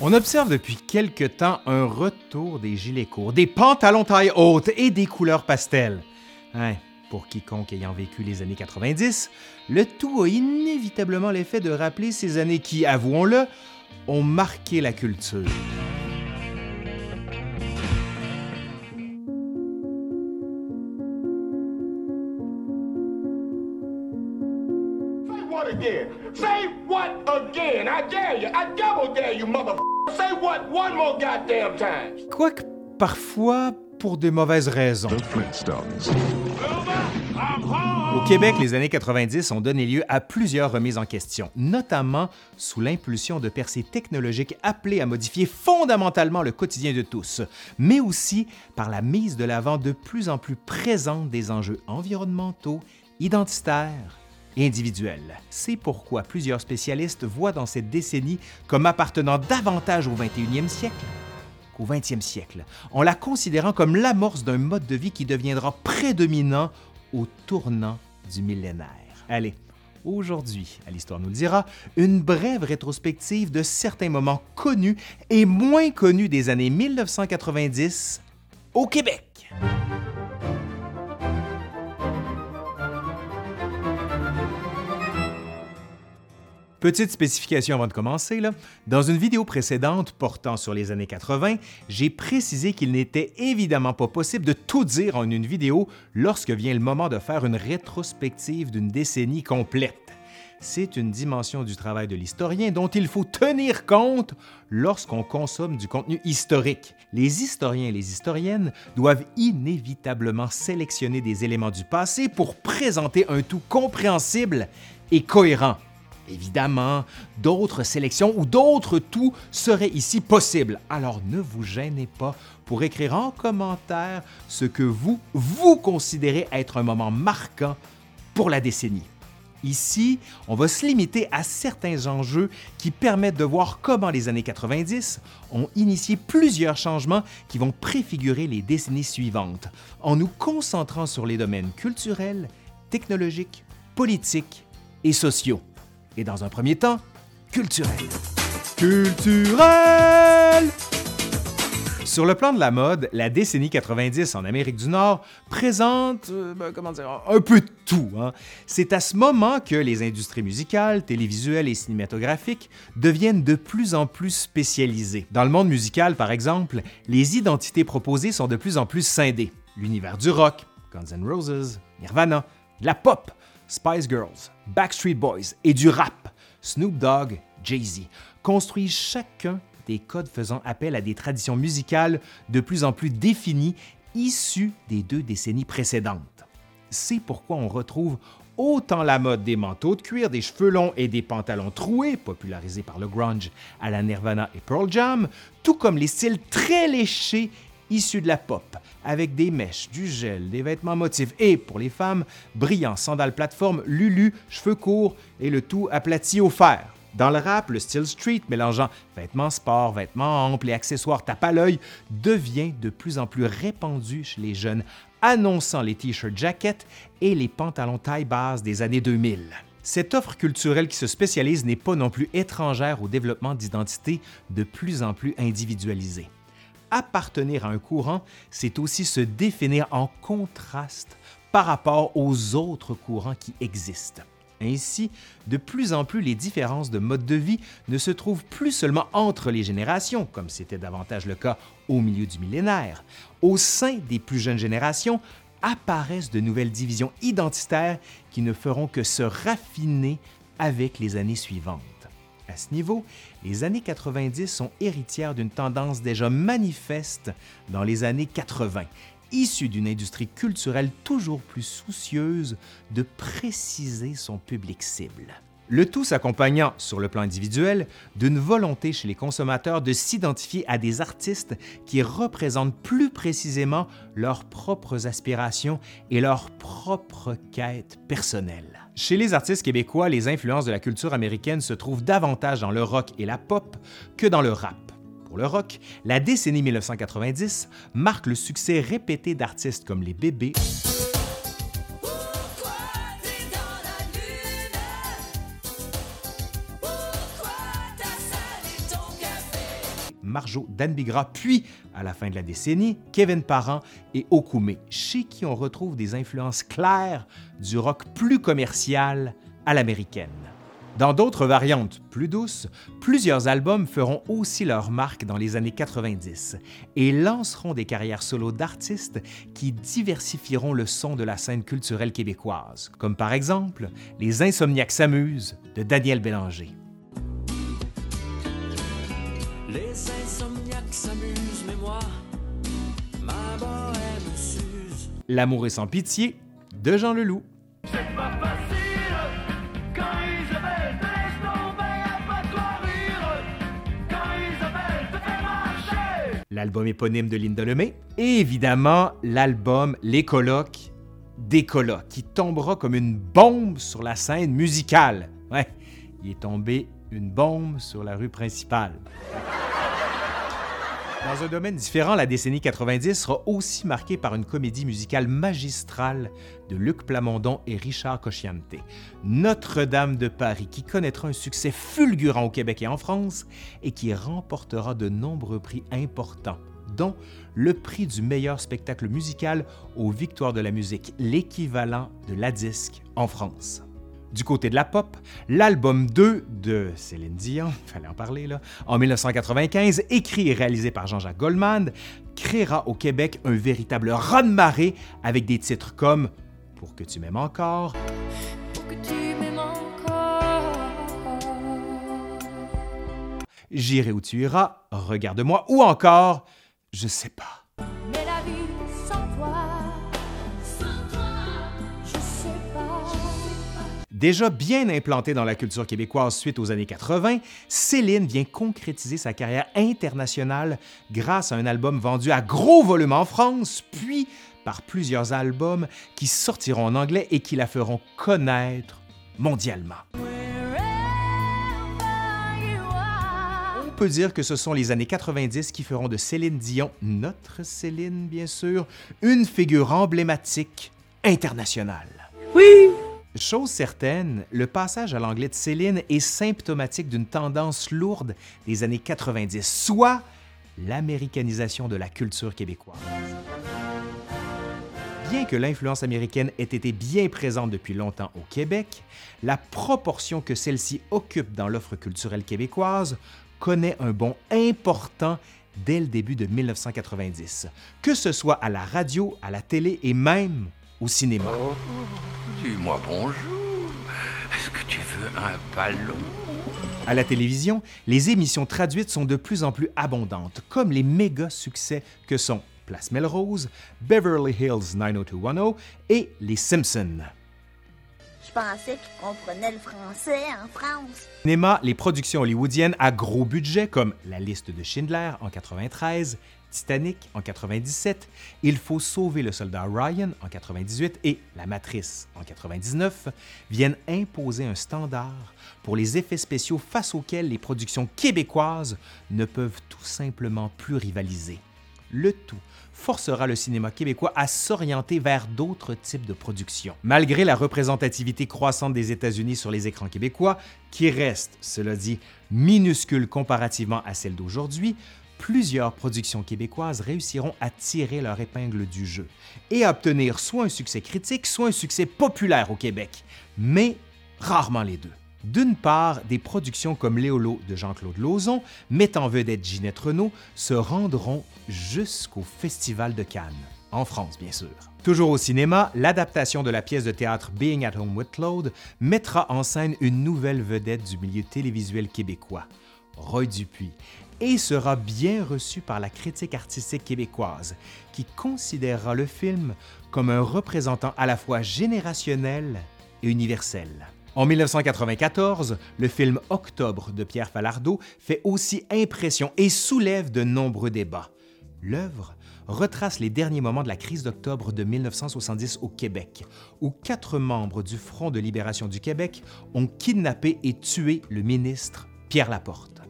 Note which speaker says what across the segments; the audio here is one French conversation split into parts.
Speaker 1: On observe depuis quelque temps un retour des gilets courts, des pantalons taille haute et des couleurs pastel. Hein, pour quiconque ayant vécu les années 90, le tout a inévitablement l'effet de rappeler ces années qui, avouons-le, ont marqué la culture.
Speaker 2: You, mother. Say what one more goddamn time.
Speaker 1: Quoique parfois pour de mauvaises raisons. Au Québec, les années 90 ont donné lieu à plusieurs remises en question, notamment sous l'impulsion de percées technologiques appelées à modifier fondamentalement le quotidien de tous, mais aussi par la mise de l'avant de plus en plus présente des enjeux environnementaux, identitaires et individuels. C'est pourquoi plusieurs spécialistes voient dans cette décennie comme appartenant davantage au 21e siècle qu'au 20e siècle, en la considérant comme l'amorce d'un mode de vie qui deviendra prédominant au tournant du millénaire. Allez, aujourd'hui, à l'Histoire nous le dira, une brève rétrospective de certains moments connus et moins connus des années 1990 au Québec. Petite spécification avant de commencer, dans une vidéo précédente portant sur les années 80, j'ai précisé qu'il n'était évidemment pas possible de tout dire en une vidéo lorsque vient le moment de faire une rétrospective d'une décennie complète. C'est une dimension du travail de l'historien dont il faut tenir compte lorsqu'on consomme du contenu historique. Les historiens et les historiennes doivent inévitablement sélectionner des éléments du passé pour présenter un tout compréhensible et cohérent. Évidemment, d'autres sélections ou d'autres tout seraient ici possibles. Alors ne vous gênez pas pour écrire en commentaire ce que vous, vous considérez être un moment marquant pour la décennie. Ici, on va se limiter à certains enjeux qui permettent de voir comment les années 90 ont initié plusieurs changements qui vont préfigurer les décennies suivantes, en nous concentrant sur les domaines culturels, technologiques, politiques et sociaux et dans un premier temps, culturel. Culturel! Sur le plan de la mode, la décennie 90 en Amérique du Nord présente, euh, ben, comment dire, un peu de tout. hein. C'est à ce moment que les industries musicales, télévisuelles et cinématographiques deviennent de plus en plus spécialisées. Dans le monde musical, par exemple, les identités proposées sont de plus en plus scindées. L'univers du rock, Guns N' Roses, Nirvana, de la pop, Spice Girls, Backstreet Boys et du rap, Snoop Dogg, Jay-Z, construisent chacun des codes faisant appel à des traditions musicales de plus en plus définies issues des deux décennies précédentes. C'est pourquoi on retrouve autant la mode des manteaux de cuir, des cheveux longs et des pantalons troués, popularisés par le grunge à la Nirvana et Pearl Jam, tout comme les styles très léchés issus de la pop, avec des mèches, du gel, des vêtements motifs et, pour les femmes, brillants sandales plateforme, lulu, cheveux courts et le tout aplati au fer. Dans le rap, le style street mélangeant vêtements sport, vêtements amples et accessoires tape à l'œil devient de plus en plus répandu chez les jeunes, annonçant les t-shirts jackets et les pantalons taille basse des années 2000. Cette offre culturelle qui se spécialise n'est pas non plus étrangère au développement d'identités de plus en plus individualisées appartenir à un courant, c'est aussi se définir en contraste par rapport aux autres courants qui existent. Ainsi, de plus en plus, les différences de mode de vie ne se trouvent plus seulement entre les générations, comme c'était davantage le cas au milieu du millénaire. Au sein des plus jeunes générations apparaissent de nouvelles divisions identitaires qui ne feront que se raffiner avec les années suivantes. À ce niveau, les années 90 sont héritières d'une tendance déjà manifeste dans les années 80, issue d'une industrie culturelle toujours plus soucieuse de préciser son public cible. Le tout s'accompagnant, sur le plan individuel, d'une volonté chez les consommateurs de s'identifier à des artistes qui représentent plus précisément leurs propres aspirations et leurs propres quêtes personnelles. Chez les artistes québécois, les influences de la culture américaine se trouvent davantage dans le rock et la pop que dans le rap. Pour le rock, la décennie 1990 marque le succès répété d'artistes comme les Bébés, Marjo Danbigra, puis, à la fin de la décennie, Kevin Parent et Okume, chez qui on retrouve des influences claires du rock plus commercial à l'américaine. Dans d'autres variantes plus douces, plusieurs albums feront aussi leur marque dans les années 90 et lanceront des carrières solo d'artistes qui diversifieront le son de la scène culturelle québécoise, comme par exemple Les Insomniaques s'amusent de Daniel Bélanger. L'amour est sans pitié de Jean Leloup. L'album éponyme de Linda Lemay, et évidemment l'album Les Colocs des Colocs, qui tombera comme une bombe sur la scène musicale. Ouais, il est tombé une bombe sur la rue principale. Dans un domaine différent, la décennie 90 sera aussi marquée par une comédie musicale magistrale de Luc Plamondon et Richard Cocciante, Notre-Dame de Paris, qui connaîtra un succès fulgurant au Québec et en France et qui remportera de nombreux prix importants, dont le prix du meilleur spectacle musical aux Victoires de la musique, l'équivalent de la disque en France. Du côté de la pop, l'album 2 de Céline Dion, fallait en parler là, en 1995, écrit et réalisé par Jean-Jacques Goldman, créera au Québec un véritable raz-de-marée avec des titres comme Pour que tu m'aimes encore,
Speaker 3: Pour que tu m'aimes encore.
Speaker 1: J'irai où tu iras, Regarde-moi ou encore Je sais pas. Déjà bien implantée dans la culture québécoise suite aux années 80, Céline vient concrétiser sa carrière internationale grâce à un album vendu à gros volume en France, puis par plusieurs albums qui sortiront en anglais et qui la feront connaître mondialement. On peut dire que ce sont les années 90 qui feront de Céline Dion, notre Céline bien sûr, une figure emblématique internationale. Chose certaine, le passage à l'anglais de Céline est symptomatique d'une tendance lourde des années 90, soit l'américanisation de la culture québécoise. Bien que l'influence américaine ait été bien présente depuis longtemps au Québec, la proportion que celle-ci occupe dans l'offre culturelle québécoise connaît un bond important dès le début de 1990, que ce soit à la radio, à la télé et même au cinéma.
Speaker 4: Dis-moi bonjour. Est-ce que tu veux un ballon?
Speaker 1: À la télévision, les émissions traduites sont de plus en plus abondantes, comme les méga succès que sont Place Melrose, Beverly Hills 90210 et Les Simpsons.
Speaker 5: Je pensais qu'ils comprenaient le français en France.
Speaker 1: Cinéma, les productions hollywoodiennes à gros budget comme La liste de Schindler en 93, Titanic en 97, Il faut sauver le soldat Ryan en 98 et La Matrice en 99 viennent imposer un standard pour les effets spéciaux face auxquels les productions québécoises ne peuvent tout simplement plus rivaliser. Le tout forcera le cinéma québécois à s'orienter vers d'autres types de productions. Malgré la représentativité croissante des États-Unis sur les écrans québécois, qui reste, cela dit, minuscule comparativement à celle d'aujourd'hui, plusieurs productions québécoises réussiront à tirer leur épingle du jeu et à obtenir soit un succès critique, soit un succès populaire au Québec, mais rarement les deux. D'une part, des productions comme Léolo de Jean-Claude Lauzon, mettant en vedette Ginette Renault, se rendront jusqu'au Festival de Cannes, en France bien sûr. Toujours au cinéma, l'adaptation de la pièce de théâtre Being at Home with Claude mettra en scène une nouvelle vedette du milieu télévisuel québécois, Roy Dupuis, et sera bien reçu par la critique artistique québécoise, qui considérera le film comme un représentant à la fois générationnel et universel. En 1994, le film Octobre de Pierre Falardeau fait aussi impression et soulève de nombreux débats. L'œuvre retrace les derniers moments de la crise d'octobre de 1970 au Québec, où quatre membres du Front de libération du Québec ont kidnappé et tué le ministre Pierre Laporte.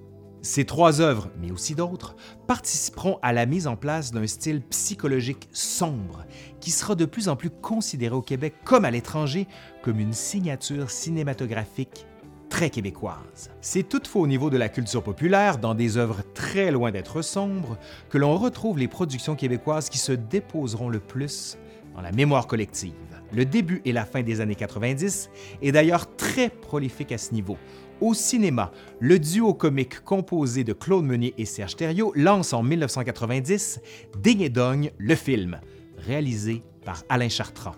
Speaker 1: Ces trois œuvres, mais aussi d'autres, participeront à la mise en place d'un style psychologique sombre qui sera de plus en plus considéré au Québec comme à l'étranger comme une signature cinématographique très québécoise. C'est toutefois au niveau de la culture populaire, dans des œuvres très loin d'être sombres, que l'on retrouve les productions québécoises qui se déposeront le plus dans la mémoire collective. Le début et la fin des années 90 est d'ailleurs très prolifique à ce niveau. Au cinéma, le duo comique composé de Claude Meunier et Serge Thériault lance en 1990 Ding et Dogne, le film, réalisé par Alain Chartrand.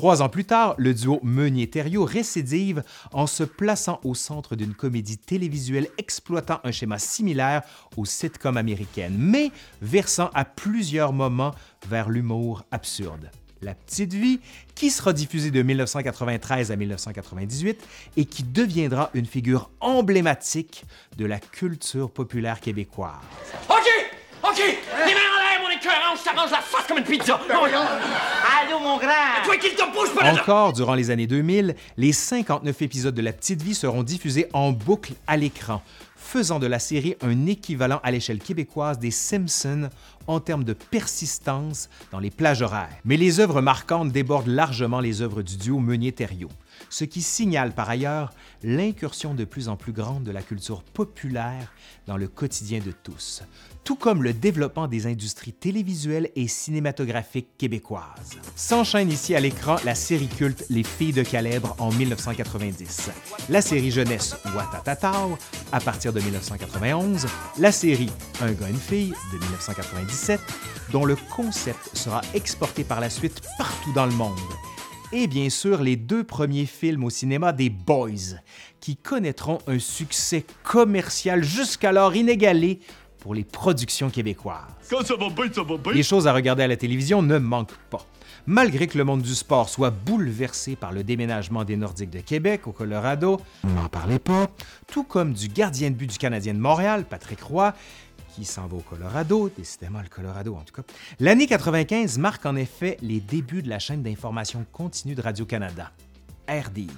Speaker 1: Trois ans plus tard, le duo Meunier-Thériault récidive en se plaçant au centre d'une comédie télévisuelle exploitant un schéma similaire aux sitcoms américaines, mais versant à plusieurs moments vers l'humour absurde. La Petite Vie, qui sera diffusée de 1993 à 1998 et qui deviendra une figure emblématique de la culture populaire québécoise.
Speaker 6: Mains en l'air, mon écœurant, je t'arrange la face comme une pizza! Allô, mon grand! Toi qui te bouge pas de là!
Speaker 1: Encore durant les années 2000, les 59 épisodes de La Petite Vie seront diffusés en boucle à l'écran, faisant de la série un équivalent à l'échelle québécoise des Simpsons en termes de persistance dans les plages horaires. Mais les œuvres marquantes débordent largement les œuvres du duo Meunier-Thériault, ce qui signale par ailleurs l'incursion de plus en plus grande de la culture populaire dans le quotidien de tous, tout comme le développement des industries télévisuelles et cinématographiques québécoises. S'enchaîne ici à l'écran la série culte Les Filles de Calèbre en 1990, la série jeunesse Watatatao à partir de 1991, la série Un gars, une fille de 1997, dont le concept sera exporté par la suite partout dans le monde, et bien sûr les deux premiers films au cinéma des Boys, qui connaîtront un succès commercial jusqu'alors inégalé pour les productions québécoises.
Speaker 7: Quand ça va bien, ça va bien.
Speaker 1: Les choses à regarder à la télévision ne manquent pas. Malgré que le monde du sport soit bouleversé par le déménagement des Nordiques de Québec au Colorado, n'en parlez pas, tout comme du gardien de but du Canadien de Montréal, Patrick Roy, qui s'en va au Colorado, décidément le Colorado en tout cas. L'année 95 marque en effet les débuts de la chaîne d'information continue de Radio-Canada, RDI,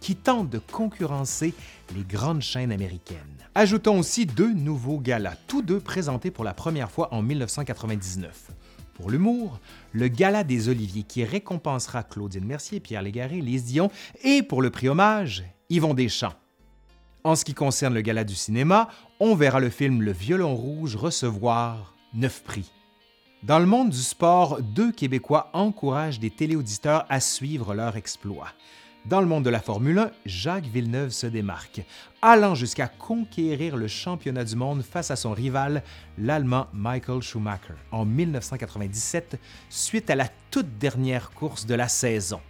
Speaker 1: qui tente de concurrencer les grandes chaînes américaines. Ajoutons aussi deux nouveaux galas, tous deux présentés pour la première fois en 1999. Pour l'humour, le Gala des Oliviers qui récompensera Claudine Mercier, Pierre Légaré, Lise Dion et pour le prix hommage, Yvon Deschamps. En ce qui concerne le gala du cinéma, on verra le film Le Violon Rouge recevoir neuf prix. Dans le monde du sport, deux Québécois encouragent des téléauditeurs à suivre leur exploit. Dans le monde de la Formule 1, Jacques Villeneuve se démarque, allant jusqu'à conquérir le championnat du monde face à son rival, l'Allemand Michael Schumacher, en 1997, suite à la toute dernière course de la saison.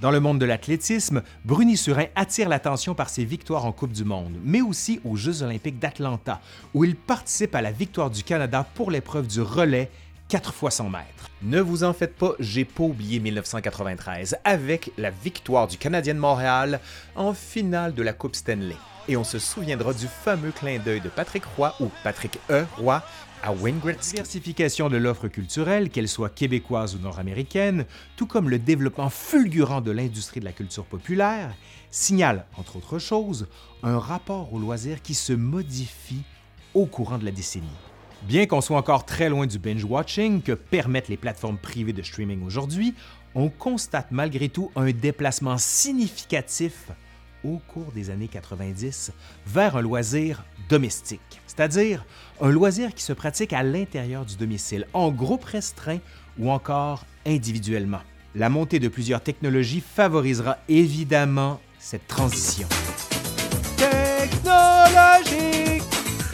Speaker 1: Dans le monde de l'athlétisme, Bruni Surin attire l'attention par ses victoires en Coupe du Monde, mais aussi aux Jeux olympiques d'Atlanta, où il participe à la victoire du Canada pour l'épreuve du relais 4 fois 100 mètres. Ne vous en faites pas, j'ai pas oublié 1993, avec la victoire du Canadien de Montréal en finale de la Coupe Stanley. Et on se souviendra du fameux clin d'œil de Patrick Roy ou Patrick E. Roy à Wayne Gretzky. Diversification de l'offre culturelle, qu'elle soit québécoise ou nord-américaine, tout comme le développement fulgurant de l'industrie de la culture populaire, signale, entre autres choses, un rapport au loisir qui se modifie au courant de la décennie. Bien qu'on soit encore très loin du binge-watching que permettent les plateformes privées de streaming aujourd'hui, on constate malgré tout un déplacement significatif au cours des années 90 vers un loisir domestique, c'est-à-dire un loisir qui se pratique à l'intérieur du domicile, en groupe restreint ou encore individuellement. La montée de plusieurs technologies favorisera évidemment cette transition.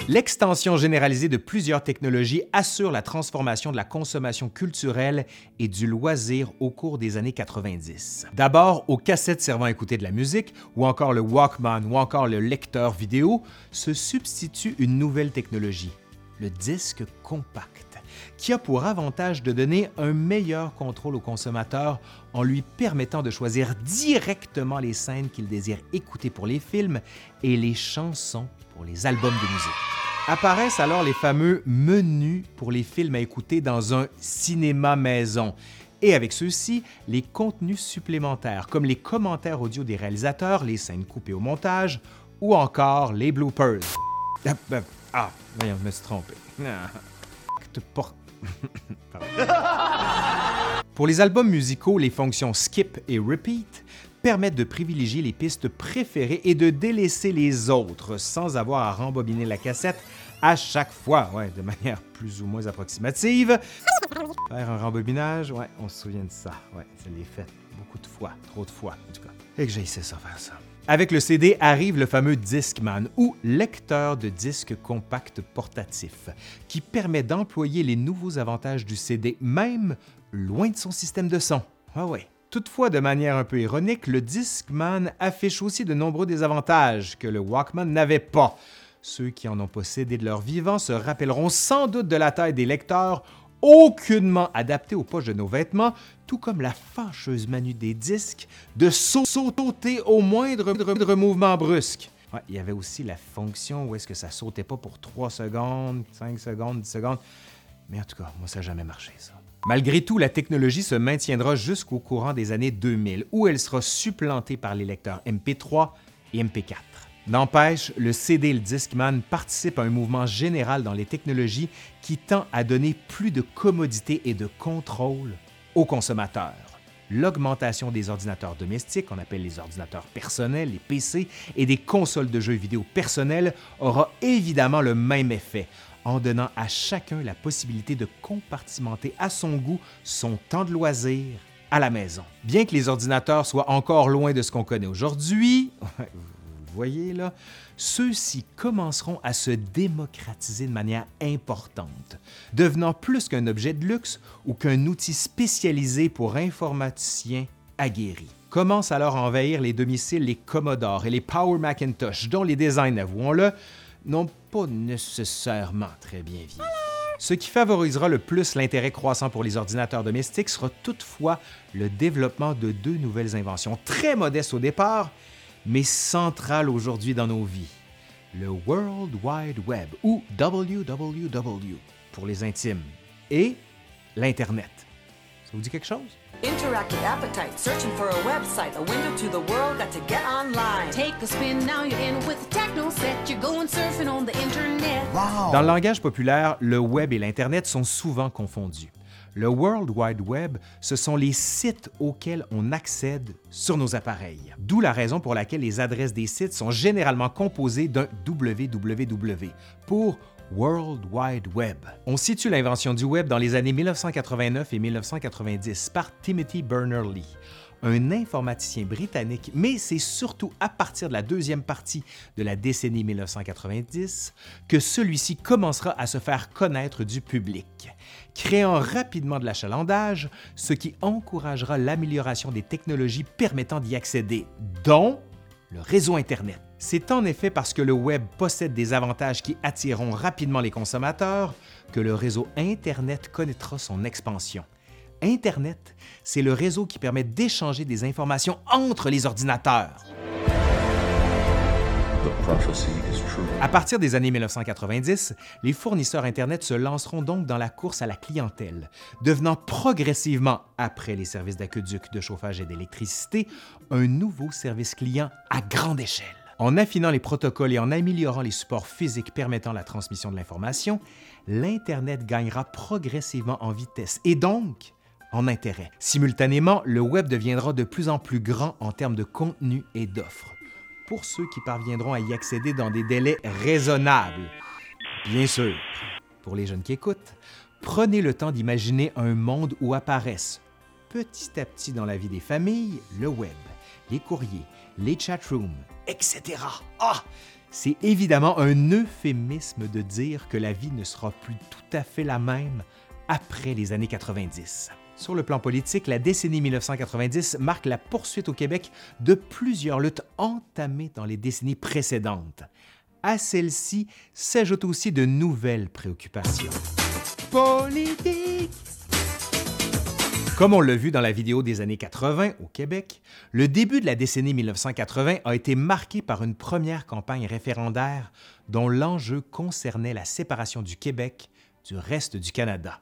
Speaker 1: L'extension généralisée de plusieurs technologies assure la transformation de la consommation culturelle et du loisir au cours des années 90. D'abord, aux cassettes servant à écouter de la musique, ou encore le Walkman, ou encore le lecteur vidéo, se substitue une nouvelle technologie, le disque compact, qui a pour avantage de donner un meilleur contrôle au consommateur en lui permettant de choisir directement les scènes qu'il désire écouter pour les films et les chansons pour les albums de musique. Apparaissent alors les fameux menus pour les films à écouter dans un cinéma maison. Et avec ceux-ci, les contenus supplémentaires, comme les commentaires audio des réalisateurs, les scènes coupées au montage, ou encore les bloopers. Ah, ah, voyons, je me suis trompé. Pour les albums musicaux, les fonctions skip et repeat permettent de privilégier les pistes préférées et de délaisser les autres sans avoir à rembobiner la cassette à chaque fois, ouais, de manière plus ou moins approximative. Faire un rembobinage, ouais, on se souvient de ça. Ouais, ça l'est fait beaucoup de fois, trop de fois en tout cas. Et que j'ai essayé ça faire ça. Avec le CD arrive le fameux Discman ou lecteur de disques compact portatif qui permet d'employer les nouveaux avantages du CD même loin de son système de son. Ah. Toutefois, de manière un peu ironique, le Discman affiche aussi de nombreux désavantages que le Walkman n'avait pas. Ceux qui en ont possédé de leur vivant se rappelleront sans doute de la taille des lecteurs aucunement adaptés aux poches de nos vêtements, tout comme la fâcheuse manu des disques de sau- sauter au moindre mouvement brusque. Il y avait aussi la fonction où est-ce que ça sautait pas pour 3 secondes, 5 secondes, 10 secondes. Mais en tout cas, moi, ça n'a jamais marché, ça. Malgré tout, la technologie se maintiendra jusqu'au courant des années 2000, où elle sera supplantée par les lecteurs MP3 et MP4. N'empêche, le CD et le Discman participent à un mouvement général dans les technologies qui tend à donner plus de commodité et de contrôle aux consommateurs. L'augmentation des ordinateurs domestiques, qu'on appelle les ordinateurs personnels, les PC, et des consoles de jeux vidéo personnelles aura évidemment le même effet, en donnant à chacun la possibilité de compartimenter à son goût son temps de loisir à la maison. Bien que les ordinateurs soient encore loin de ce qu'on connaît aujourd'hui, voyez là, ceux-ci commenceront à se démocratiser de manière importante, devenant plus qu'un objet de luxe ou qu'un outil spécialisé pour informaticiens aguerris. Commencent alors à envahir les domiciles les Commodore et les Power Macintosh, dont les designs, avouons-le, n'ont pas nécessairement très bien vieilli. Ce qui favorisera le plus l'intérêt croissant pour les ordinateurs domestiques sera toutefois le développement de deux nouvelles inventions, très modestes au départ, mais centrales aujourd'hui dans nos vies. Le World Wide Web, ou WWW pour les intimes, et l'Internet. Ça vous dit quelque chose?
Speaker 7: Interactive appetite, searching for a website, a window to the world, got to get online.
Speaker 3: Take a spin, now you're in with the techno set. You're going surfing on the internet.
Speaker 1: Dans le langage populaire, le web et l'Internet sont souvent confondus. Le World Wide Web, ce sont les sites auxquels on accède sur nos appareils. D'où la raison pour laquelle les adresses des sites sont généralement composées d'un www pour World Wide Web. On situe l'invention du web dans les années 1989 et 1990 par Timothy Berners-Lee, un informaticien britannique, mais c'est surtout à partir de la deuxième partie de la décennie 1990 que celui-ci commencera à se faire connaître du public, créant rapidement de l'achalandage, ce qui encouragera l'amélioration des technologies permettant d'y accéder, dont le réseau Internet. C'est en effet parce que le Web possède des avantages qui attireront rapidement les consommateurs que le réseau Internet connaîtra son expansion. Internet, c'est le réseau qui permet d'échanger des informations entre les ordinateurs. À partir des années 1990, les fournisseurs Internet se lanceront donc dans la course à la clientèle, devenant progressivement, après les services d'aqueduc, de chauffage et d'électricité, un nouveau service client à grande échelle. En affinant les protocoles et en améliorant les supports physiques permettant la transmission de l'information, l'Internet gagnera progressivement en vitesse et donc en intérêt. Simultanément, le Web deviendra de plus en plus grand en termes de contenu et d'offres pour ceux qui parviendront à y accéder dans des délais raisonnables. Bien sûr, pour les jeunes qui écoutent, prenez le temps d'imaginer un monde où apparaissent, petit à petit dans la vie des familles, le web, les courriers, les chatrooms, etc. Ah! C'est évidemment un euphémisme de dire que la vie ne sera plus tout à fait la même après les années 90. Sur le plan politique, la décennie 1990 marque la poursuite au Québec de plusieurs luttes entamées dans les décennies précédentes. À celles-ci s'ajoutent aussi de nouvelles préoccupations. Politique! Comme on l'a vu dans la vidéo des années 80 au Québec, le début de la décennie 1980 a été marqué par une première campagne référendaire dont l'enjeu concernait la séparation du Québec du reste du Canada.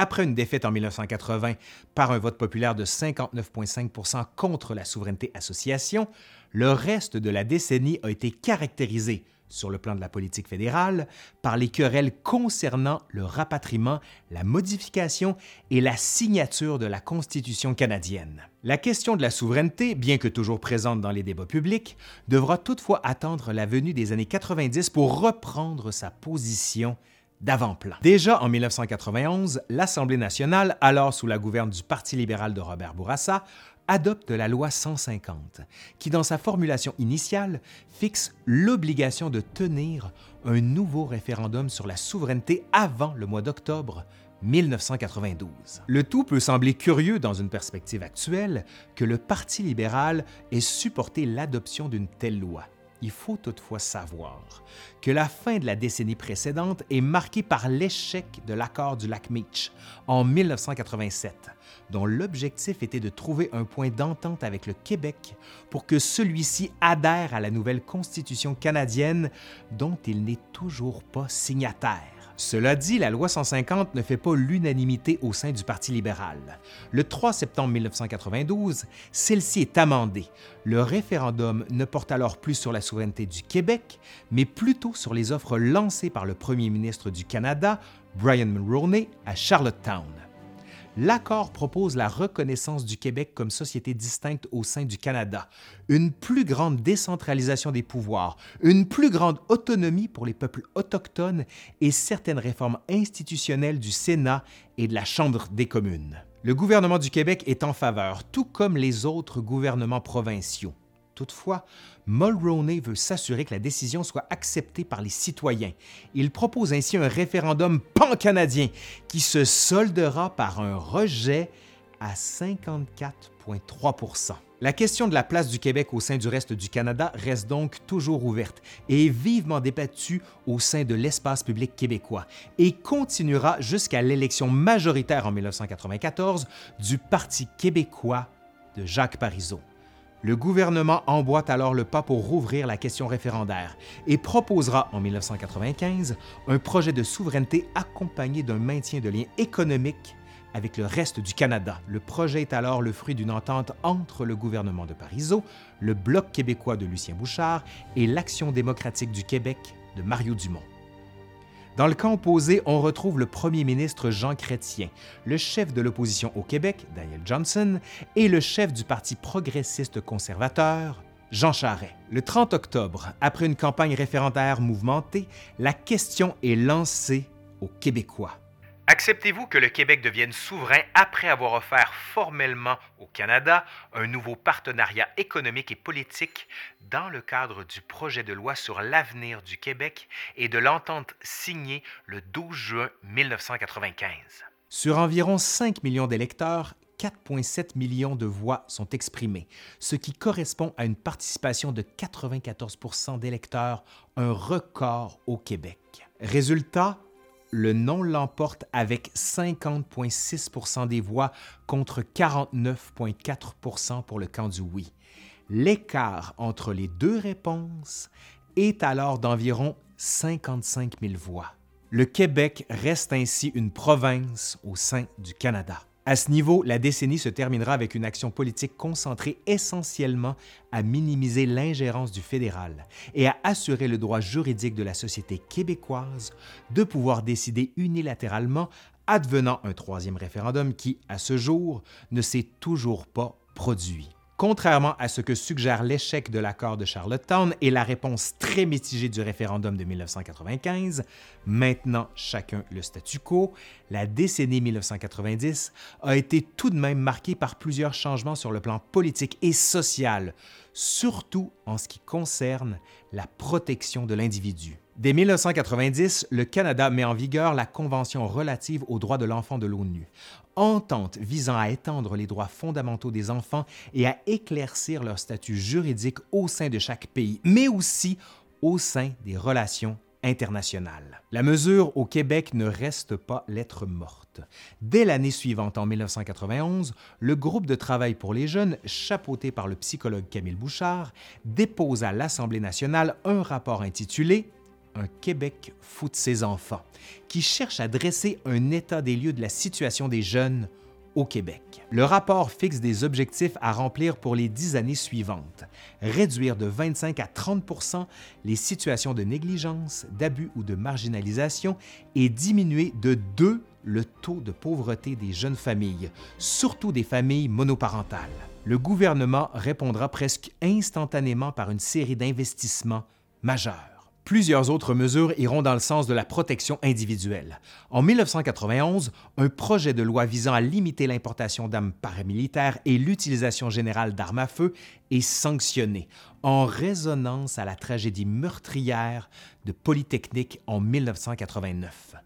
Speaker 1: Après une défaite en 1980 par un vote populaire de 59,5% contre la souveraineté association, le reste de la décennie a été caractérisé, sur le plan de la politique fédérale par les querelles concernant le rapatriement, la modification et la signature de la Constitution canadienne. La question de la souveraineté, bien que toujours présente dans les débats publics, devra toutefois attendre la venue des années 90 pour reprendre sa position d'avant-plan. Déjà en 1991, l'Assemblée nationale, alors sous la gouverne du Parti libéral de Robert Bourassa, adopte la loi 150, qui dans sa formulation initiale fixe l'obligation de tenir un nouveau référendum sur la souveraineté avant le mois d'octobre 1992. Le tout peut sembler curieux dans une perspective actuelle que le Parti libéral ait supporté l'adoption d'une telle loi. Il faut toutefois savoir que la fin de la décennie précédente est marquée par l'échec de l'accord du lac Meach en 1987, dont l'objectif était de trouver un point d'entente avec le Québec pour que celui-ci adhère à la nouvelle Constitution canadienne dont il n'est toujours pas signataire. Cela dit, la loi 150 ne fait pas l'unanimité au sein du Parti libéral. Le 3 septembre 1992, celle-ci est amendée. Le référendum ne porte alors plus sur la souveraineté du Québec, mais plutôt sur les offres lancées par le premier ministre du Canada, Brian Mulroney, à Charlottetown l'accord propose la reconnaissance du Québec comme société distincte au sein du Canada, une plus grande décentralisation des pouvoirs, une plus grande autonomie pour les peuples autochtones et certaines réformes institutionnelles du Sénat et de la Chambre des communes. Le gouvernement du Québec est en faveur, tout comme les autres gouvernements provinciaux. Toutefois, Mulroney veut s'assurer que la décision soit acceptée par les citoyens. Il propose ainsi un référendum pan-canadien qui se soldera par un rejet à 54,3% La question de la place du Québec au sein du reste du Canada reste donc toujours ouverte et est vivement débattue au sein de l'espace public québécois et continuera jusqu'à l'élection majoritaire en 1994 du Parti québécois de Jacques Parizeau. Le gouvernement emboîte alors le pas pour rouvrir la question référendaire et proposera en 1995 un projet de souveraineté accompagné d'un maintien de liens économiques avec le reste du Canada. Le projet est alors le fruit d'une entente entre le gouvernement de Parizeau, le Bloc québécois de Lucien Bouchard et l'Action démocratique du Québec de Mario Dumont. Dans le camp opposé, on retrouve le premier ministre Jean Chrétien, le chef de l'opposition au Québec, Daniel Johnson, et le chef du Parti progressiste conservateur, Jean Charest. Le 30 octobre, après une campagne référendaire mouvementée, la question est lancée aux Québécois. Acceptez-vous que le Québec devienne souverain après avoir offert formellement au Canada un nouveau partenariat économique et politique dans le cadre du projet de loi sur l'avenir du Québec et de l'entente signée le 12 juin 1995? Sur environ 5 millions d'électeurs, 4,7 millions de voix sont exprimées, ce qui correspond à une participation de 94% d'électeurs, un record au Québec. Résultat, le non l'emporte avec 50,6% des voix contre 49,4% pour le camp du oui. L'écart entre les deux réponses est alors d'environ 55 000 voix. Le Québec reste ainsi une province au sein du Canada. À ce niveau, la décennie se terminera avec une action politique concentrée essentiellement à minimiser l'ingérence du fédéral et à assurer le droit juridique de la société québécoise de pouvoir décider unilatéralement advenant un troisième référendum qui, à ce jour, ne s'est toujours pas produit. Contrairement à ce que suggère l'échec de l'accord de Charlottetown et la réponse très mitigée du référendum de 1995, maintenant chacun le statu quo, la décennie 1990 a été tout de même marquée par plusieurs changements sur le plan politique et social, surtout en ce qui concerne la protection de l'individu. Dès 1990, le Canada met en vigueur la Convention relative aux droits de l'enfant de l'ONU, entente visant à étendre les droits fondamentaux des enfants et à éclaircir leur statut juridique au sein de chaque pays, mais aussi au sein des relations internationales. La mesure au Québec ne reste pas lettre morte. Dès l'année suivante, en 1991, le groupe de travail pour les jeunes, chapeauté par le psychologue Camille Bouchard, dépose à l'Assemblée nationale un rapport intitulé un Québec fout de ses enfants, qui cherche à dresser un état des lieux de la situation des jeunes au Québec. Le rapport fixe des objectifs à remplir pour les dix années suivantes. Réduire de 25 à 30% les situations de négligence, d'abus ou de marginalisation et diminuer de 2 le taux de pauvreté des jeunes familles, surtout des familles monoparentales. Le gouvernement répondra presque instantanément par une série d'investissements majeurs. Plusieurs autres mesures iront dans le sens de la protection individuelle. En 1991, un projet de loi visant à limiter l'importation d'armes paramilitaires et l'utilisation générale d'armes à feu est sanctionné en résonance à la tragédie meurtrière de Polytechnique en 1989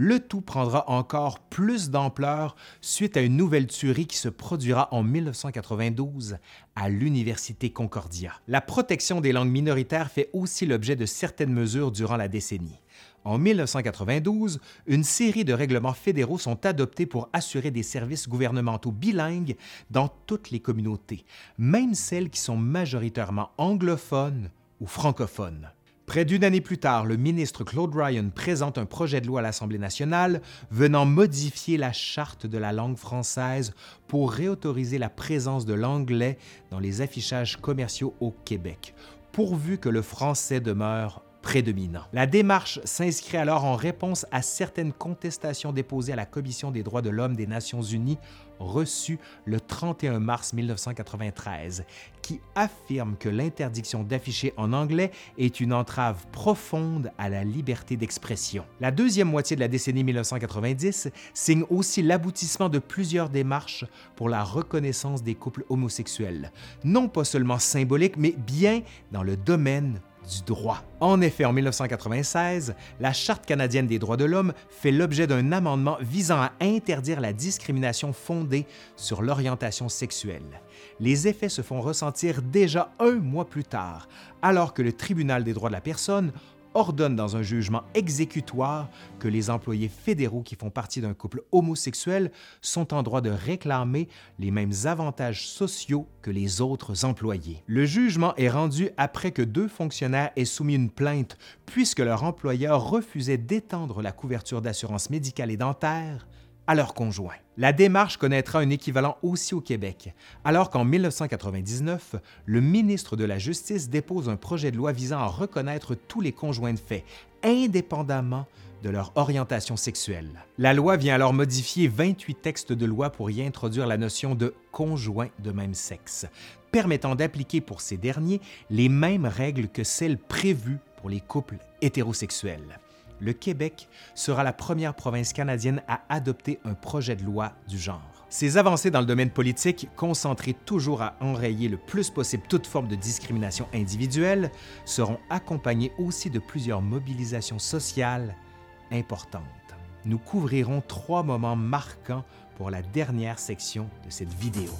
Speaker 1: le tout prendra encore plus d'ampleur suite à une nouvelle tuerie qui se produira en 1992 à l'Université Concordia. La protection des langues minoritaires fait aussi l'objet de certaines mesures durant la décennie. En 1992, une série de règlements fédéraux sont adoptés pour assurer des services gouvernementaux bilingues dans toutes les communautés, même celles qui sont majoritairement anglophones ou francophones. Près d'une année plus tard, le ministre Claude Ryan présente un projet de loi à l'Assemblée nationale venant modifier la charte de la langue française pour réautoriser la présence de l'anglais dans les affichages commerciaux au Québec, pourvu que le français demeure prédominant. La démarche s'inscrit alors en réponse à certaines contestations déposées à la Commission des droits de l'homme des Nations unies reçue le 31 mars 1993, qui affirme que l'interdiction d'afficher en anglais est une entrave profonde à la liberté d'expression. La deuxième moitié de la décennie 1990 signe aussi l'aboutissement de plusieurs démarches pour la reconnaissance des couples homosexuels, non pas seulement symbolique, mais bien dans le domaine du droit. En effet, en 1996, la Charte canadienne des droits de l'homme fait l'objet d'un amendement visant à interdire la discrimination fondée sur l'orientation sexuelle. Les effets se font ressentir déjà un mois plus tard, alors que le Tribunal des droits de la personne ordonne dans un jugement exécutoire que les employés fédéraux qui font partie d'un couple homosexuel sont en droit de réclamer les mêmes avantages sociaux que les autres employés. Le jugement est rendu après que deux fonctionnaires aient soumis une plainte puisque leur employeur refusait d'étendre la couverture d'assurance médicale et dentaire à leurs conjoints. La démarche connaîtra un équivalent aussi au Québec, alors qu'en 1999, le ministre de la Justice dépose un projet de loi visant à reconnaître tous les conjoints de fait, indépendamment de leur orientation sexuelle. La loi vient alors modifier 28 textes de loi pour y introduire la notion de conjoint de même sexe, permettant d'appliquer pour ces derniers les mêmes règles que celles prévues pour les couples hétérosexuels le Québec sera la première province canadienne à adopter un projet de loi du genre. Ces avancées dans le domaine politique, concentrées toujours à enrayer le plus possible toute forme de discrimination individuelle, seront accompagnées aussi de plusieurs mobilisations sociales importantes. Nous couvrirons trois moments marquants pour la dernière section de cette vidéo.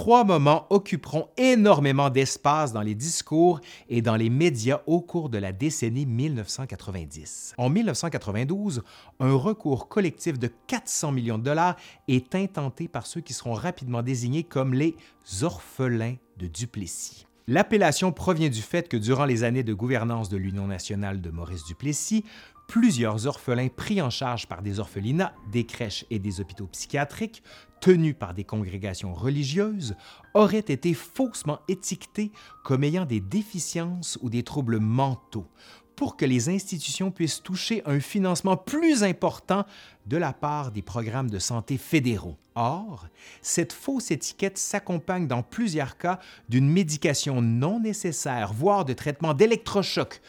Speaker 1: Trois moments occuperont énormément d'espace dans les discours et dans les médias au cours de la décennie 1990. En 1992, un recours collectif de 400 millions de dollars est intenté par ceux qui seront rapidement désignés comme les orphelins de Duplessis. L'appellation provient du fait que durant les années de gouvernance de l'Union nationale de Maurice Duplessis, plusieurs orphelins pris en charge par des orphelinats, des crèches et des hôpitaux psychiatriques, tenus par des congrégations religieuses, auraient été faussement étiquetés comme ayant des déficiences ou des troubles mentaux, pour que les institutions puissent toucher un financement plus important de la part des programmes de santé fédéraux. Or, cette fausse étiquette s'accompagne dans plusieurs cas d'une médication non nécessaire, voire de traitements d'électrochoc,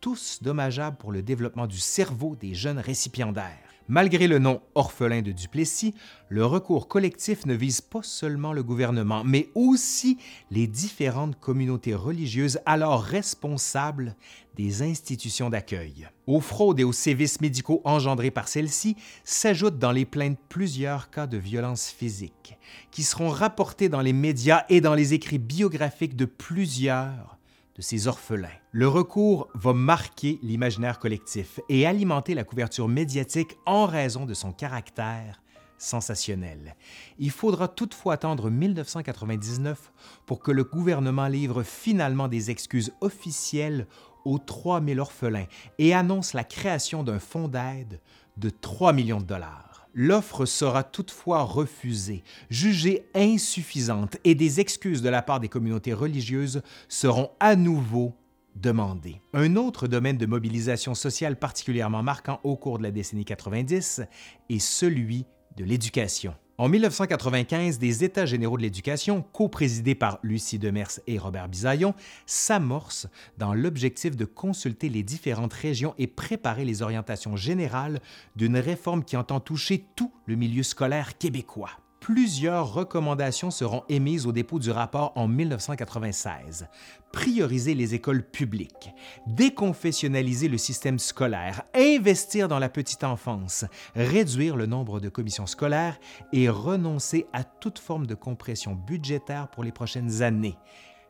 Speaker 1: tous dommageables pour le développement du cerveau des jeunes récipiendaires. Malgré le nom orphelin de Duplessis, le recours collectif ne vise pas seulement le gouvernement, mais aussi les différentes communautés religieuses alors responsables des institutions d'accueil. Aux fraudes et aux sévices médicaux engendrés par celles-ci s'ajoutent dans les plaintes plusieurs cas de violences physiques, qui seront rapportés dans les médias et dans les écrits biographiques de plusieurs de ces orphelins. Le recours va marquer l'imaginaire collectif et alimenter la couverture médiatique en raison de son caractère sensationnel. Il faudra toutefois attendre 1999 pour que le gouvernement livre finalement des excuses officielles aux 3000 orphelins et annonce la création d'un fonds d'aide de 3 millions de dollars. L'offre sera toutefois refusée, jugée insuffisante et des excuses de la part des communautés religieuses seront à nouveau demandées. Un autre domaine de mobilisation sociale particulièrement marquant au cours de la décennie 90 est celui de l'éducation. En 1995, des États généraux de l'éducation, co-présidés par Lucie Demers et Robert Bisaillon, s'amorcent dans l'objectif de consulter les différentes régions et préparer les orientations générales d'une réforme qui entend toucher tout le milieu scolaire québécois plusieurs recommandations seront émises au dépôt du rapport en 1996. Prioriser les écoles publiques, déconfessionnaliser le système scolaire, investir dans la petite enfance, réduire le nombre de commissions scolaires et renoncer à toute forme de compression budgétaire pour les prochaines années.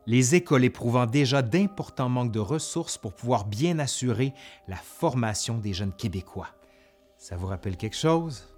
Speaker 1: Les écoles éprouvant déjà d'importants manques de ressources pour pouvoir bien assurer la formation des jeunes Québécois. Ça vous rappelle quelque chose?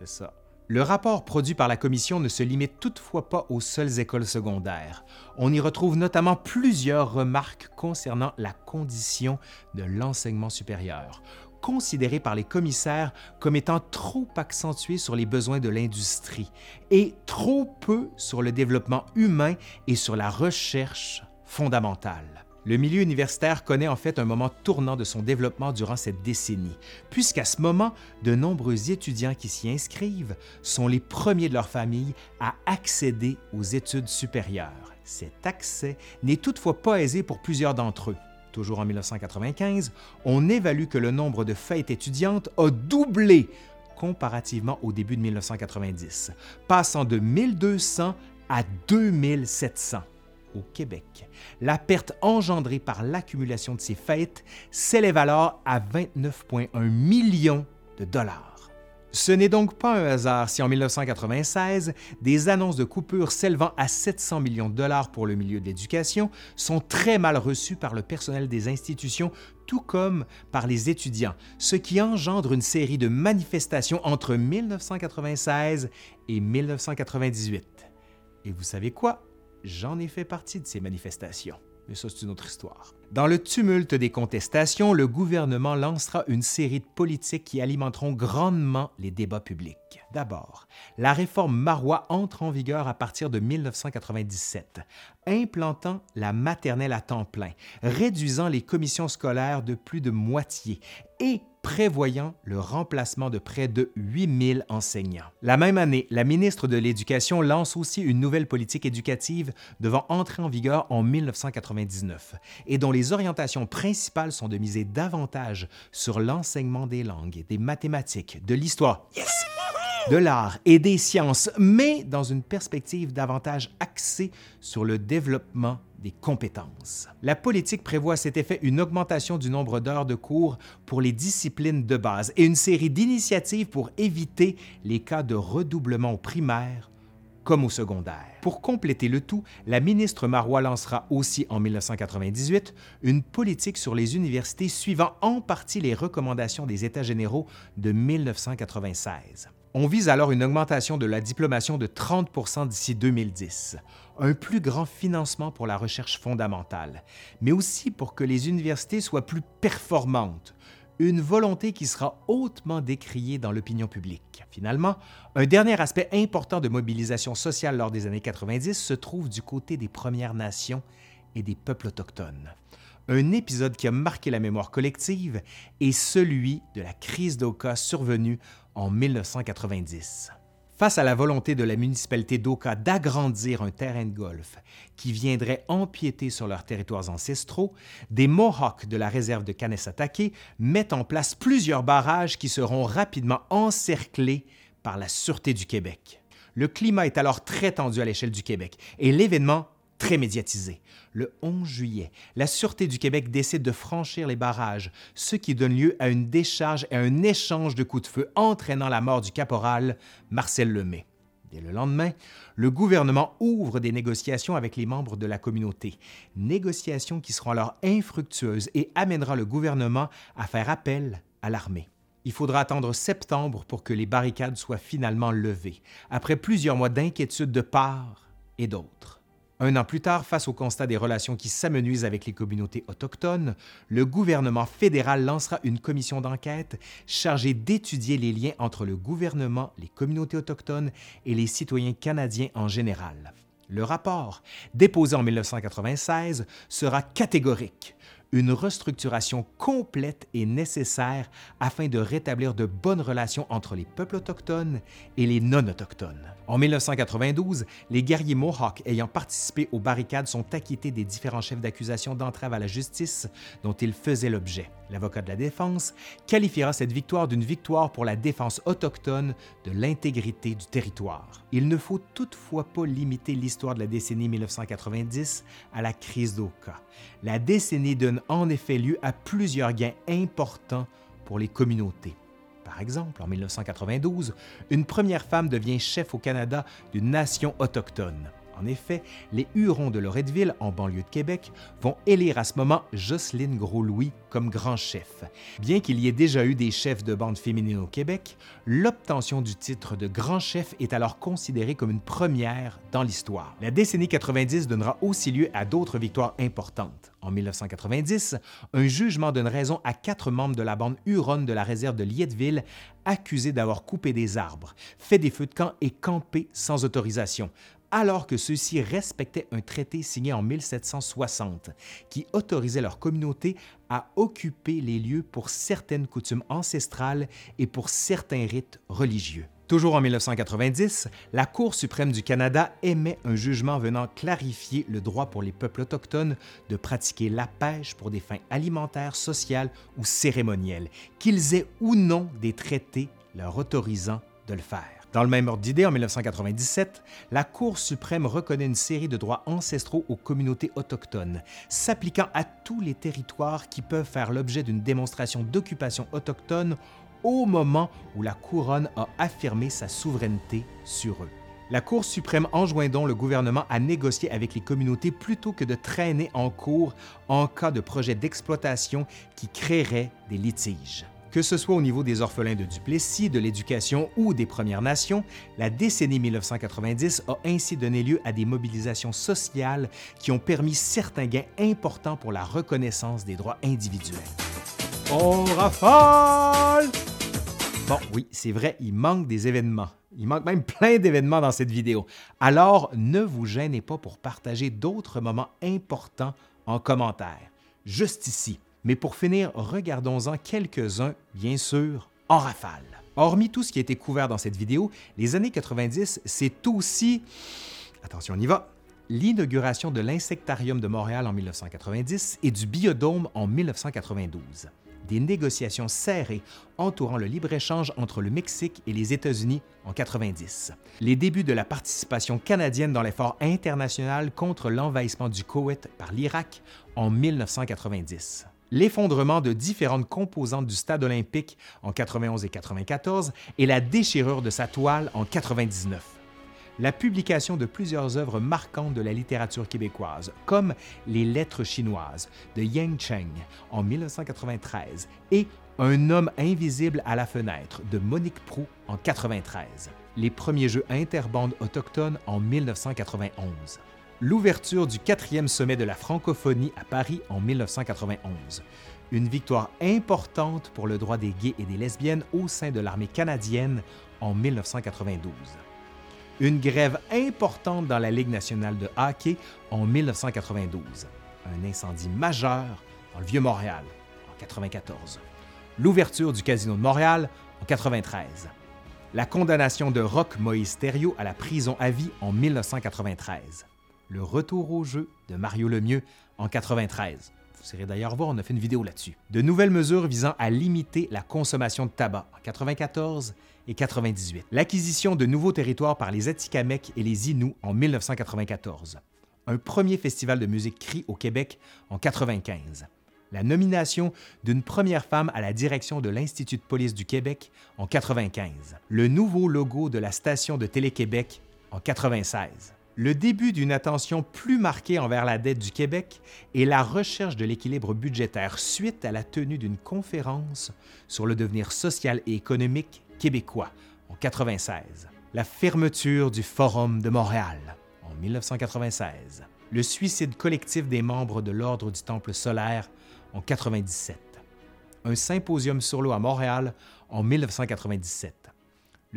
Speaker 1: C'est ça. Le rapport produit par la Commission ne se limite toutefois pas aux seules écoles secondaires. On y retrouve notamment plusieurs remarques concernant la condition de l'enseignement supérieur, considéré par les commissaires comme étant trop accentué sur les besoins de l'industrie et trop peu sur le développement humain et sur la recherche fondamentale. Le milieu universitaire connaît en fait un moment tournant de son développement durant cette décennie, puisqu'à ce moment, de nombreux étudiants qui s'y inscrivent sont les premiers de leur famille à accéder aux études supérieures. Cet accès n'est toutefois pas aisé pour plusieurs d'entre eux. Toujours en 1995, on évalue que le nombre de fêtes étudiantes a doublé comparativement au début de 1990, passant de 1200 à 2700 au Québec. La perte engendrée par l'accumulation de ces fêtes s'élève alors à 29,1 millions de dollars. Ce n'est donc pas un hasard si en 1996, des annonces de coupures s'élevant à 700 millions de dollars pour le milieu de l'éducation sont très mal reçues par le personnel des institutions, tout comme par les étudiants, ce qui engendre une série de manifestations entre 1996 et 1998. Et vous savez quoi? J'en ai fait partie de ces manifestations. Mais ça, c'est une autre histoire. Dans le tumulte des contestations, le gouvernement lancera une série de politiques qui alimenteront grandement les débats publics. D'abord, la réforme Marois entre en vigueur à partir de 1997, implantant la maternelle à temps plein, réduisant les commissions scolaires de plus de moitié et prévoyant le remplacement de près de 8000 enseignants. La même année, la ministre de l'Éducation lance aussi une nouvelle politique éducative devant entrer en vigueur en 1999 et dont les orientations principales sont de miser davantage sur l'enseignement des langues, des mathématiques, de l'histoire. de l'art et des sciences, mais dans une perspective davantage axée sur le développement des compétences. La politique prévoit à cet effet une augmentation du nombre d'heures de cours pour les disciplines de base et une série d'initiatives pour éviter les cas de redoublement primaire comme au secondaire. Pour compléter le tout, la ministre Marois lancera aussi en 1998 une politique sur les universités suivant en partie les recommandations des États généraux de 1996. On vise alors une augmentation de la diplomation de 30% d'ici 2010, un plus grand financement pour la recherche fondamentale, mais aussi pour que les universités soient plus performantes, une volonté qui sera hautement décriée dans l'opinion publique. Finalement, un dernier aspect important de mobilisation sociale lors des années 90 se trouve du côté des Premières Nations et des peuples autochtones. Un épisode qui a marqué la mémoire collective est celui de la crise d'Oka survenue en 1990. Face à la volonté de la municipalité d'Oka d'agrandir un terrain de golf qui viendrait empiéter sur leurs territoires ancestraux, des Mohawks de la réserve de Kanesatake mettent en place plusieurs barrages qui seront rapidement encerclés par la Sûreté du Québec. Le climat est alors très tendu à l'échelle du Québec et l'événement très médiatisé. Le 11 juillet, la Sûreté du Québec décide de franchir les barrages, ce qui donne lieu à une décharge et à un échange de coups de feu entraînant la mort du caporal Marcel Lemay. Dès le lendemain, le gouvernement ouvre des négociations avec les membres de la communauté, négociations qui seront alors infructueuses et amènera le gouvernement à faire appel à l'armée. Il faudra attendre septembre pour que les barricades soient finalement levées, après plusieurs mois d'inquiétude de part et d'autre. Un an plus tard, face au constat des relations qui s'amenuisent avec les communautés autochtones, le gouvernement fédéral lancera une commission d'enquête chargée d'étudier les liens entre le gouvernement, les communautés autochtones et les citoyens canadiens en général. Le rapport, déposé en 1996, sera catégorique. Une restructuration complète est nécessaire afin de rétablir de bonnes relations entre les peuples autochtones et les non-autochtones. En 1992, les guerriers Mohawks ayant participé aux barricades sont acquittés des différents chefs d'accusation d'entrave à la justice dont ils faisaient l'objet. L'avocat de la défense qualifiera cette victoire d'une victoire pour la défense autochtone de l'intégrité du territoire. Il ne faut toutefois pas limiter l'histoire de la décennie 1990 à la crise d'Oka. La décennie donne en effet lieu à plusieurs gains importants pour les communautés. Par exemple, en 1992, une première femme devient chef au Canada d'une nation autochtone. En effet, les Hurons de Loretteville, en banlieue de Québec, vont élire à ce moment Jocelyne Gros-Louis comme grand chef. Bien qu'il y ait déjà eu des chefs de bande féminines au Québec, l'obtention du titre de grand chef est alors considérée comme une première dans l'histoire. La décennie 90 donnera aussi lieu à d'autres victoires importantes. En 1990, un jugement donne raison à quatre membres de la bande Huronne de la réserve de Lietteville accusés d'avoir coupé des arbres, fait des feux de camp et campé sans autorisation, alors que ceux-ci respectaient un traité signé en 1760 qui autorisait leur communauté à occuper les lieux pour certaines coutumes ancestrales et pour certains rites religieux. Toujours en 1990, la Cour suprême du Canada émet un jugement venant clarifier le droit pour les peuples autochtones de pratiquer la pêche pour des fins alimentaires, sociales ou cérémonielles, qu'ils aient ou non des traités leur autorisant de le faire. Dans le même ordre d'idée, en 1997, la Cour suprême reconnaît une série de droits ancestraux aux communautés autochtones, s'appliquant à tous les territoires qui peuvent faire l'objet d'une démonstration d'occupation autochtone au moment où la couronne a affirmé sa souveraineté sur eux. La Cour suprême enjoint donc le gouvernement à négocier avec les communautés plutôt que de traîner en cours en cas de projet d'exploitation qui créerait des litiges. Que ce soit au niveau des orphelins de Duplessis, de l'éducation ou des Premières Nations, la décennie 1990 a ainsi donné lieu à des mobilisations sociales qui ont permis certains gains importants pour la reconnaissance des droits individuels. On rafale! Bon, oui, c'est vrai, il manque des événements. Il manque même plein d'événements dans cette vidéo. Alors, ne vous gênez pas pour partager d'autres moments importants en commentaire. Juste ici. Mais pour finir, regardons-en quelques-uns, bien sûr, en rafale. Hormis tout ce qui a été couvert dans cette vidéo, les années 90, c'est aussi, attention, on y va, l'inauguration de l'Insectarium de Montréal en 1990 et du Biodôme en 1992. Des négociations serrées entourant le libre-échange entre le Mexique et les États-Unis en 90. Les débuts de la participation canadienne dans l'effort international contre l'envahissement du Koweït par l'Irak en 1990 l'effondrement de différentes composantes du stade olympique en 91 et 94 et la déchirure de sa toile en 99. La publication de plusieurs œuvres marquantes de la littérature québécoise, comme Les Lettres chinoises de Yang Cheng en 1993 et Un homme invisible à la fenêtre de Monique Prou en 93. Les premiers jeux interbandes autochtones en 1991 l'ouverture du quatrième sommet de la francophonie à Paris en 1991. Une victoire importante pour le droit des gays et des lesbiennes au sein de l'armée canadienne en 1992. Une grève importante dans la Ligue nationale de hockey en 1992. Un incendie majeur dans le Vieux-Montréal en 1994. L'ouverture du Casino de Montréal en 1993. La condamnation de Roch Moïse Thériault à la prison à vie en 1993 le retour au jeu de Mario Lemieux en 93. Vous irez d'ailleurs voir, on a fait une vidéo là-dessus. De nouvelles mesures visant à limiter la consommation de tabac en 94 et 98. L'acquisition de nouveaux territoires par les Atikamekw et les Inuits en 1994. Un premier festival de musique cri au Québec en 95. La nomination d'une première femme à la direction de l'Institut de police du Québec en 95. Le nouveau logo de la station de Télé-Québec en 96 le début d'une attention plus marquée envers la dette du Québec et la recherche de l'équilibre budgétaire suite à la tenue d'une conférence sur le devenir social et économique québécois en 1996, la fermeture du Forum de Montréal en en 1996. Le suicide collectif des membres de l'Ordre du Temple solaire en 97. Un symposium sur l'eau à Montréal en 1997.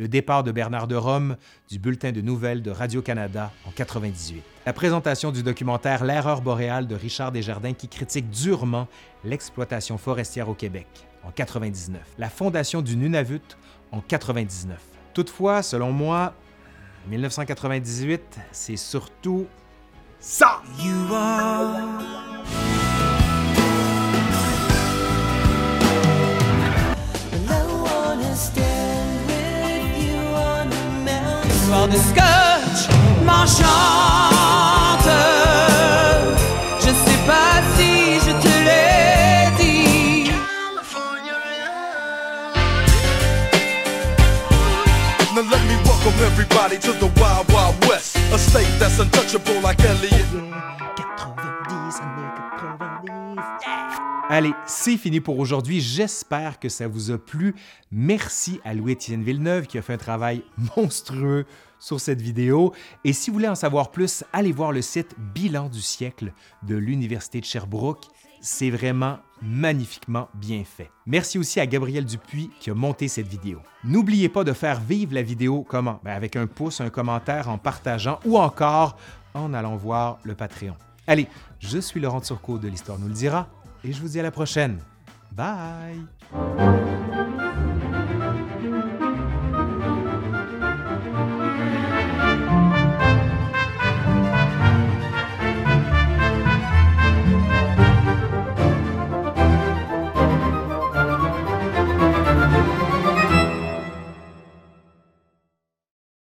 Speaker 1: Le départ de Bernard de Rome du bulletin de nouvelles de Radio-Canada en 98. La présentation du documentaire L'erreur boréale de Richard Desjardins qui critique durement l'exploitation forestière au Québec en 99. La fondation du Nunavut en 99. Toutefois, selon moi, 1998, c'est surtout ça!
Speaker 8: De scotch m'enchante. Je sais pas si je te l'ai dit.
Speaker 6: Now let me welcome everybody to the Wild Wild West, a state that's untouchable like Elliot.
Speaker 1: Allez, c'est fini pour aujourd'hui. J'espère que ça vous a plu. Merci à Louis-Étienne Villeneuve qui a fait un travail monstrueux sur cette vidéo. Et si vous voulez en savoir plus, allez voir le site Bilan du siècle de l'Université de Sherbrooke. C'est vraiment magnifiquement bien fait. Merci aussi à Gabriel Dupuis qui a monté cette vidéo. N'oubliez pas de faire vivre la vidéo comment? Ben, Avec un pouce, un commentaire, en partageant ou encore en allant voir le Patreon. Allez, je suis Laurent Turcot de l'Histoire nous le dira et je vous dis à la prochaine. Bye!